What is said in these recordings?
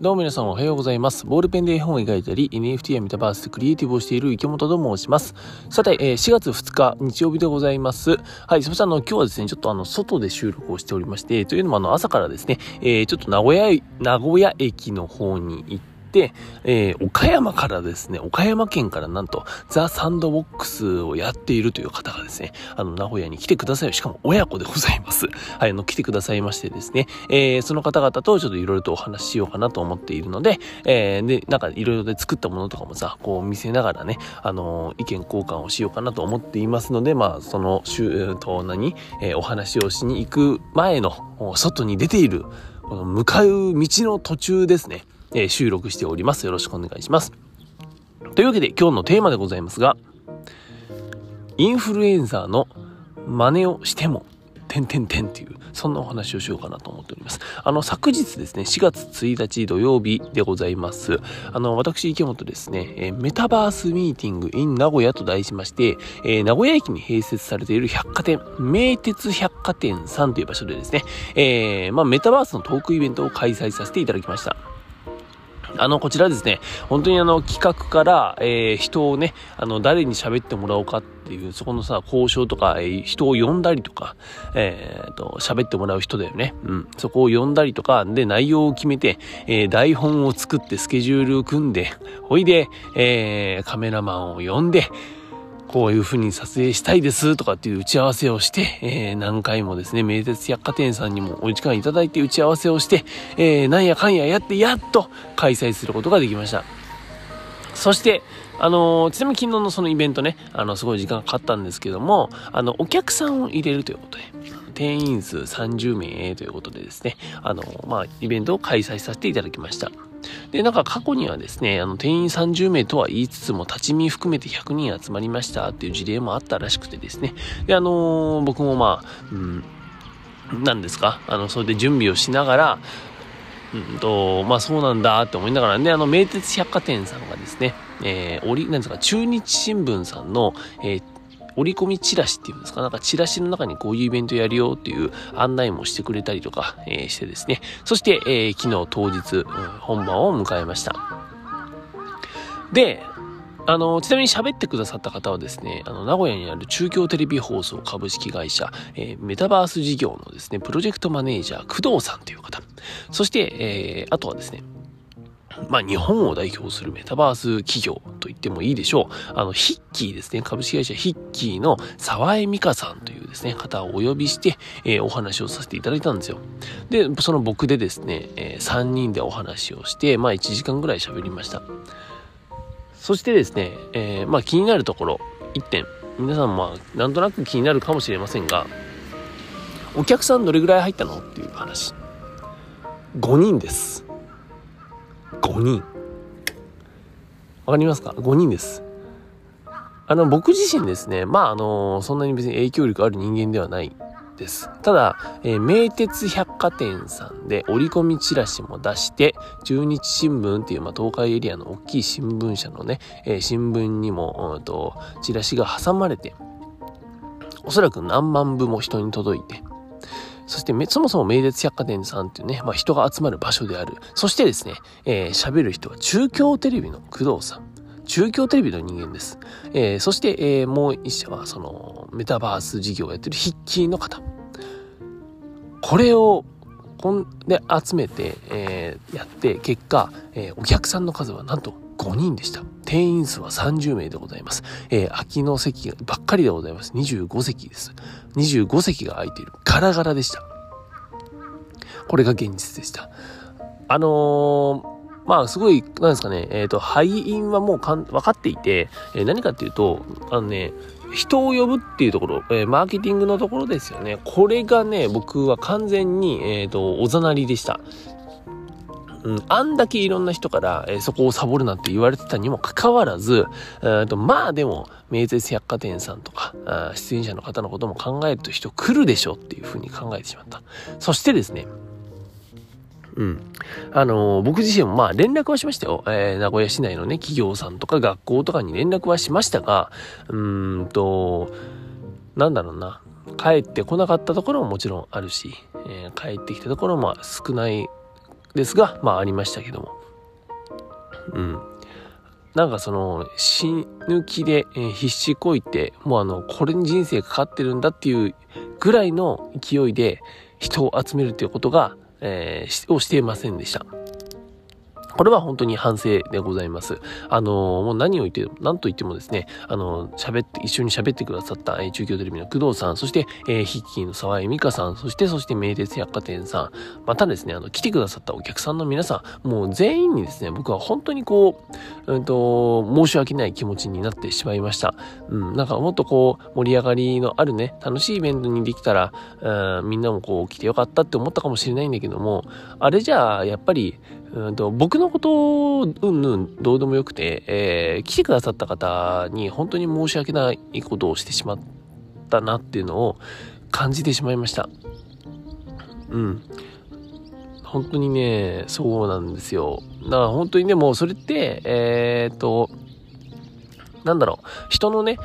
どうも皆さんおはようございます。ボールペンで絵本を描いたり、NFT やメタバースでクリエイティブをしている池本と申します。さて、えー、4月2日日曜日でございます。はい、すみませんあの、今日はですね、ちょっとあの、外で収録をしておりまして、というのもあの、朝からですね、えー、ちょっと名古屋、名古屋駅の方に行って、えー、岡山からですね、岡山県からなんと、ザ・サンドボックスをやっているという方がですね、あの、名古屋に来てください。しかも親子でございます。はい、あの、来てくださいましてですね、えー、その方々とちょっといろいろとお話ししようかなと思っているので、えー、で、なんかいろいろで作ったものとかもさ、こう見せながらね、あの、意見交換をしようかなと思っていますので、まあ、その、週と何、えー、お話をしに行く前の、外に出ている、この向かう道の途中ですね。え、収録しております。よろしくお願いします。というわけで今日のテーマでございますが、インフルエンザーの真似をしても、てんてんてんっていう、そんなお話をしようかなと思っております。あの、昨日ですね、4月1日土曜日でございます。あの、私、池本ですね、えメタバースミーティング in 名古屋と題しまして、えー、名古屋駅に併設されている百貨店、名鉄百貨店さんという場所でですね、えー、まあ、メタバースのトークイベントを開催させていただきました。あの、こちらですね、本当にあの、企画から、えー、人をね、あの、誰に喋ってもらおうかっていう、そこのさ、交渉とか、えー、人を呼んだりとか、えー、と、喋ってもらう人だよね。うん。そこを呼んだりとか、で、内容を決めて、えー、台本を作ってスケジュールを組んで、ほいで、えー、カメラマンを呼んで、こういう風に撮影したいですとかっていう打ち合わせをして、えー、何回もですね、名鉄百貨店さんにもお時間いただいて打ち合わせをして、えー、なんやかんややって、やっと開催することができました。そして、あのー、ちなみに昨日のそのイベントね、あの、すごい時間がかかったんですけども、あの、お客さんを入れるということで、定員数30名ということでですね、あの、まあ、イベントを開催させていただきました。で、なんか過去にはですね、あの、定員30名とは言いつつも、立ち見含めて100人集まりましたっていう事例もあったらしくてですね。で、あのー、僕もまあ、うん、何ですか？あの、それで準備をしながら、うんと、まあそうなんだって思いながらね、あの、名鉄百貨店さんがですね、えー、折、なんですか、中日新聞さんの、えー、折り込みチラシっていうんですか、なんかチラシの中にこういうイベントやるよっていう案内もしてくれたりとか、えー、してですね。そして、えー、昨日当日、本番を迎えました。で、あの、ちなみに喋ってくださった方はですね、あの、名古屋にある中京テレビ放送株式会社、えー、メタバース事業のですね、プロジェクトマネージャー、工藤さんという方。そして、えー、あとはですね、まあ、日本を代表するメタバース企業と言ってもいいでしょう。あの、ヒッキーですね。株式会社ヒッキーの沢江美香さんというですね、方をお呼びして、えー、お話をさせていただいたんですよ。で、その僕でですね、えー、3人でお話をして、まあ、1時間ぐらい喋りました。そしてですね、えー、まあ、気になるところ、1点。皆さんまあ、なんとなく気になるかもしれませんが、お客さんどれぐらい入ったのっていう話。5人です。5人。わかりますか ?5 人です。あの、僕自身ですね、まあ、あの、そんなに別に影響力ある人間ではないです。ただ、えー、名鉄百貨店さんで折り込みチラシも出して、中日新聞っていう、まあ、東海エリアの大きい新聞社のね、えー、新聞にも、うんと、チラシが挟まれて、おそらく何万部も人に届いて、そして、そもそも名鉄百貨店さんっていうね、まあ、人が集まる場所である。そしてですね、えー、喋る人は中京テレビの工藤さん。中京テレビの人間です。えー、そして、えー、もう一社は、その、メタバース事業をやってるヒッキーの方。これを、こんで集めて、えー、やって、結果、え、お客さんの数はなんと5人でした。定員数は30名でございます。えー、空きの席ばっかりでございます。25席です。25席が空いている。ガラガラでした。これが現実でした。あのーまあ、すごい、なんですかね、えっ、ー、と、敗因はもうかん分かっていて、えー、何かっていうと、あのね、人を呼ぶっていうところ、えー、マーケティングのところですよね。これがね、僕は完全に、えっ、と、おざなりでした。うん、あんだけいろんな人から、えー、そこをサボるなって言われてたにもかかわらず、えとまあでも、名鉄百貨店さんとか、出演者の方のことも考えると人来るでしょっていうふうに考えてしまった。そしてですね、うん。あのー、僕自身もまあ連絡はしましたよ。えー、名古屋市内のね、企業さんとか学校とかに連絡はしましたが、うーんと、なんだろうな。帰ってこなかったところももちろんあるし、えー、帰ってきたところも少ないですが、まあありましたけども。うん。なんかその、死ぬ気で、必死こいて、もうあの、これに人生かかってるんだっていうぐらいの勢いで人を集めるということが、えー、をしていませんでした。これは本当に反省でございます。あのもう何を言って、何と言ってもですね、あの喋って、一緒に喋ってくださった、中京テレビの工藤さん、そして、えー、ヒッキーの沢井美香さん、そして、そして、名鉄百貨店さん、またですね、あの、来てくださったお客さんの皆さん、もう全員にですね、僕は本当にこう、うんと、申し訳ない気持ちになってしまいました。うん、なんかもっとこう、盛り上がりのあるね、楽しいイベントにできたら、うん、みんなもこう、来てよかったって思ったかもしれないんだけども、あれじゃあ、やっぱり、うんと僕のことうんぬんどうでもよくて、えー、来てくださった方に本当に申し訳ないことをしてしまったなっていうのを感じてしまいました。うん。本当にね、そうなんですよ。だから本当にね、もうそれって、えー、っと、なんだろう、人のね、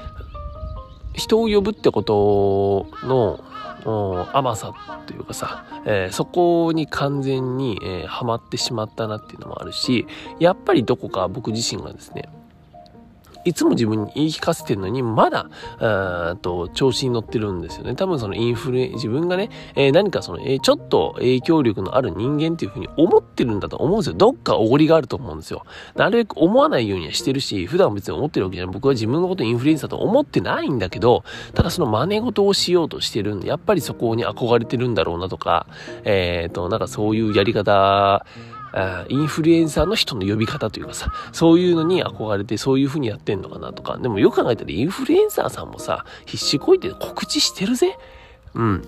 人を呼ぶってことの、甘さっていうかさ、えー、そこに完全に、えー、ハマってしまったなっていうのもあるし、やっぱりどこか僕自身がですね、いつも自分に言い聞かせてるのに、まだ、あと、調子に乗ってるんですよね。多分そのインフル、自分がね、えー、何かその、えー、ちょっと影響力のある人間っていうふうに思ってるんだと思うんですよ。どっかおごりがあると思うんですよ。なるべく思わないようにはしてるし、普段別に思ってるわけじゃない。僕は自分のことインフルエンサーと思ってないんだけど、ただその真似事をしようとしてるんで、やっぱりそこに憧れてるんだろうなとか、えっ、ー、と、なんかそういうやり方、インフルエンサーの人の呼び方というかさ、そういうのに憧れてそういう風にやってんのかなとか、でもよく考えたらインフルエンサーさんもさ、必死こいて告知してるぜ。うん。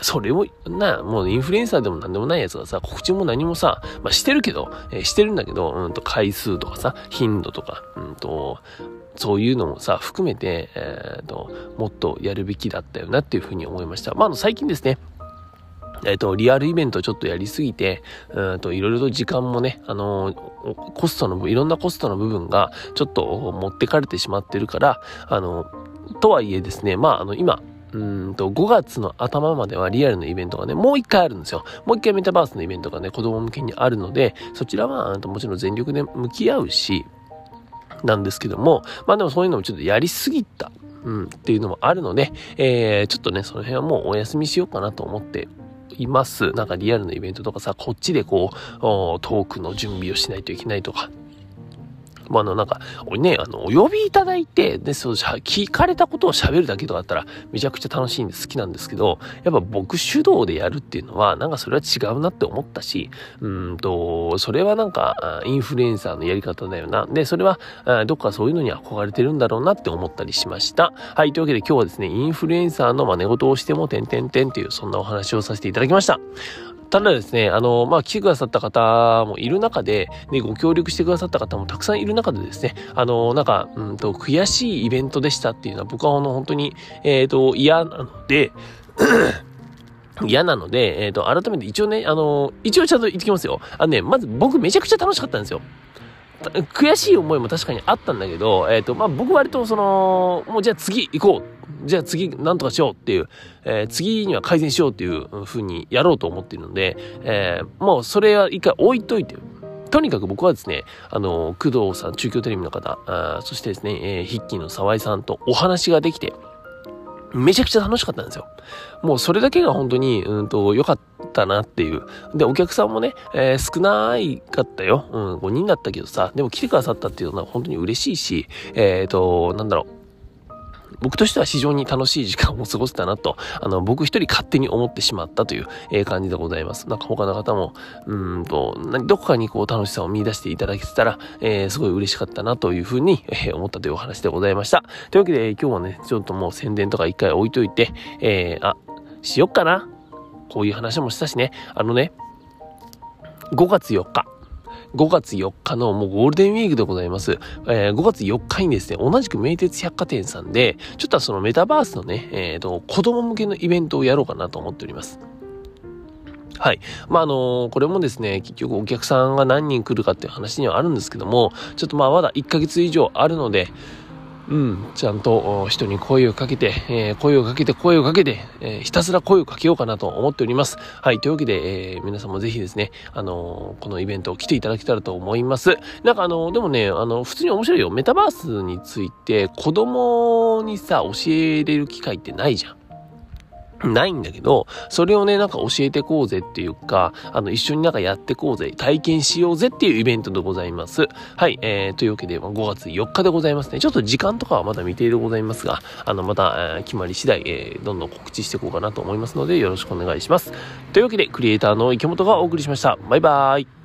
それを、な、もうインフルエンサーでも何でもないやつがさ、告知も何もさ、まあしてるけど、えー、してるんだけど、うんと回数とかさ、頻度とか、うんと、そういうのもさ、含めて、えっ、ー、と、もっとやるべきだったよなっていうふうに思いました。まあ、あの、最近ですね、えっ、と、リアルイベントちょっとやりすぎて、うんと、いろいろと時間もね、あのー、コストの、いろんなコストの部分が、ちょっと持ってかれてしまってるから、あの、とはいえですね、まあ、あの、今、うんと、5月の頭まではリアルのイベントがね、もう一回あるんですよ。もう一回メタバースのイベントがね、子供向けにあるので、そちらは、もちろん全力で向き合うし、なんですけども、まあでもそういうのもちょっとやりすぎた、うん、っていうのもあるので、えー、ちょっとね、その辺はもうお休みしようかなと思っています。なんかリアルなイベントとかさ、こっちでこう、トークの準備をしないといけないとか、まあ、あの、なんか、ね、あの、お呼びいただいて、で、そう、聞かれたことを喋るだけとかだったら、めちゃくちゃ楽しいんで好きなんですけど、やっぱ僕主導でやるっていうのは、なんかそれは違うなって思ったし、うんと、それはなんか、インフルエンサーのやり方だよな。で、それは、どっかそういうのに憧れてるんだろうなって思ったりしました。はい、というわけで今日はですね、インフルエンサーの真似事をしても、てんてんてんっていう、そんなお話をさせていただきました。ただですね、あの、まあ、来てくださった方もいる中で、ね、ご協力してくださった方もたくさんいる中でですね、あの、なんか、うんと、悔しいイベントでしたっていうのは僕はあの、本当に、えっ、ー、と、嫌なので、嫌なので、えっ、ー、と、改めて一応ね、あの、一応ちゃんと言ってきますよ。あのね、まず僕めちゃくちゃ楽しかったんですよ。悔しい思いも確かにあったんだけど、えっ、ー、と、まあ、僕割とその、もうじゃあ次行こう。じゃあ次なんとかしようっていう、えー、次には改善しようっていう風にやろうと思っているので、えー、もうそれは一回置いといて、とにかく僕はですね、あの、工藤さん、中京テレビの方、あそしてですね、えー、筆記の沢井さんとお話ができて、めちゃくちゃ楽しかったんですよ。もうそれだけが本当に、うんと、良かったなっていう。で、お客さんもね、えー、少ないかったよ。うん、5人だったけどさ、でも来てくださったっていうのは本当に嬉しいし、えっ、ー、と、なんだろう。僕としては非常に楽しい時間を過ごせたなと、あの、僕一人勝手に思ってしまったという、え感じでございます。なんか他の方も、うんと、どこかにこう楽しさを見出していただけてたら、えー、すごい嬉しかったなというふうに、え、思ったというお話でございました。というわけで、今日はね、ちょっともう宣伝とか一回置いといて、えー、あ、しよっかな。こういう話もしたしね、あのね、5月4日、5月4日のもうゴールデンウィークでございます。えー、5月4日にですね、同じく名鉄百貨店さんで、ちょっとそのメタバースのね、えっ、ー、と、子供向けのイベントをやろうかなと思っております。はい。まあ、あのこれもですね、結局お客さんが何人来るかっていう話にはあるんですけども、ちょっとまあまだ1ヶ月以上あるので、うん、ちゃんと人に声をかけて、えー、声をかけて、声をかけて、えー、ひたすら声をかけようかなと思っております。はい、というわけで、えー、皆さんもぜひですね、あのこのイベントを来ていただけたらと思います。なんかあのでもね、あの、普通に面白いよ。メタバースについて子供にさ、教えれる機会ってないじゃん。ないんだけど、それをね、なんか教えてこうぜっていうか、あの、一緒になんかやってこうぜ、体験しようぜっていうイベントでございます。はい、えー、というわけで、5月4日でございますね。ちょっと時間とかはまだ未定でございますが、あの、また、えー、決まり次第、えー、どんどん告知していこうかなと思いますので、よろしくお願いします。というわけで、クリエイターの池本がお送りしました。バイバーイ。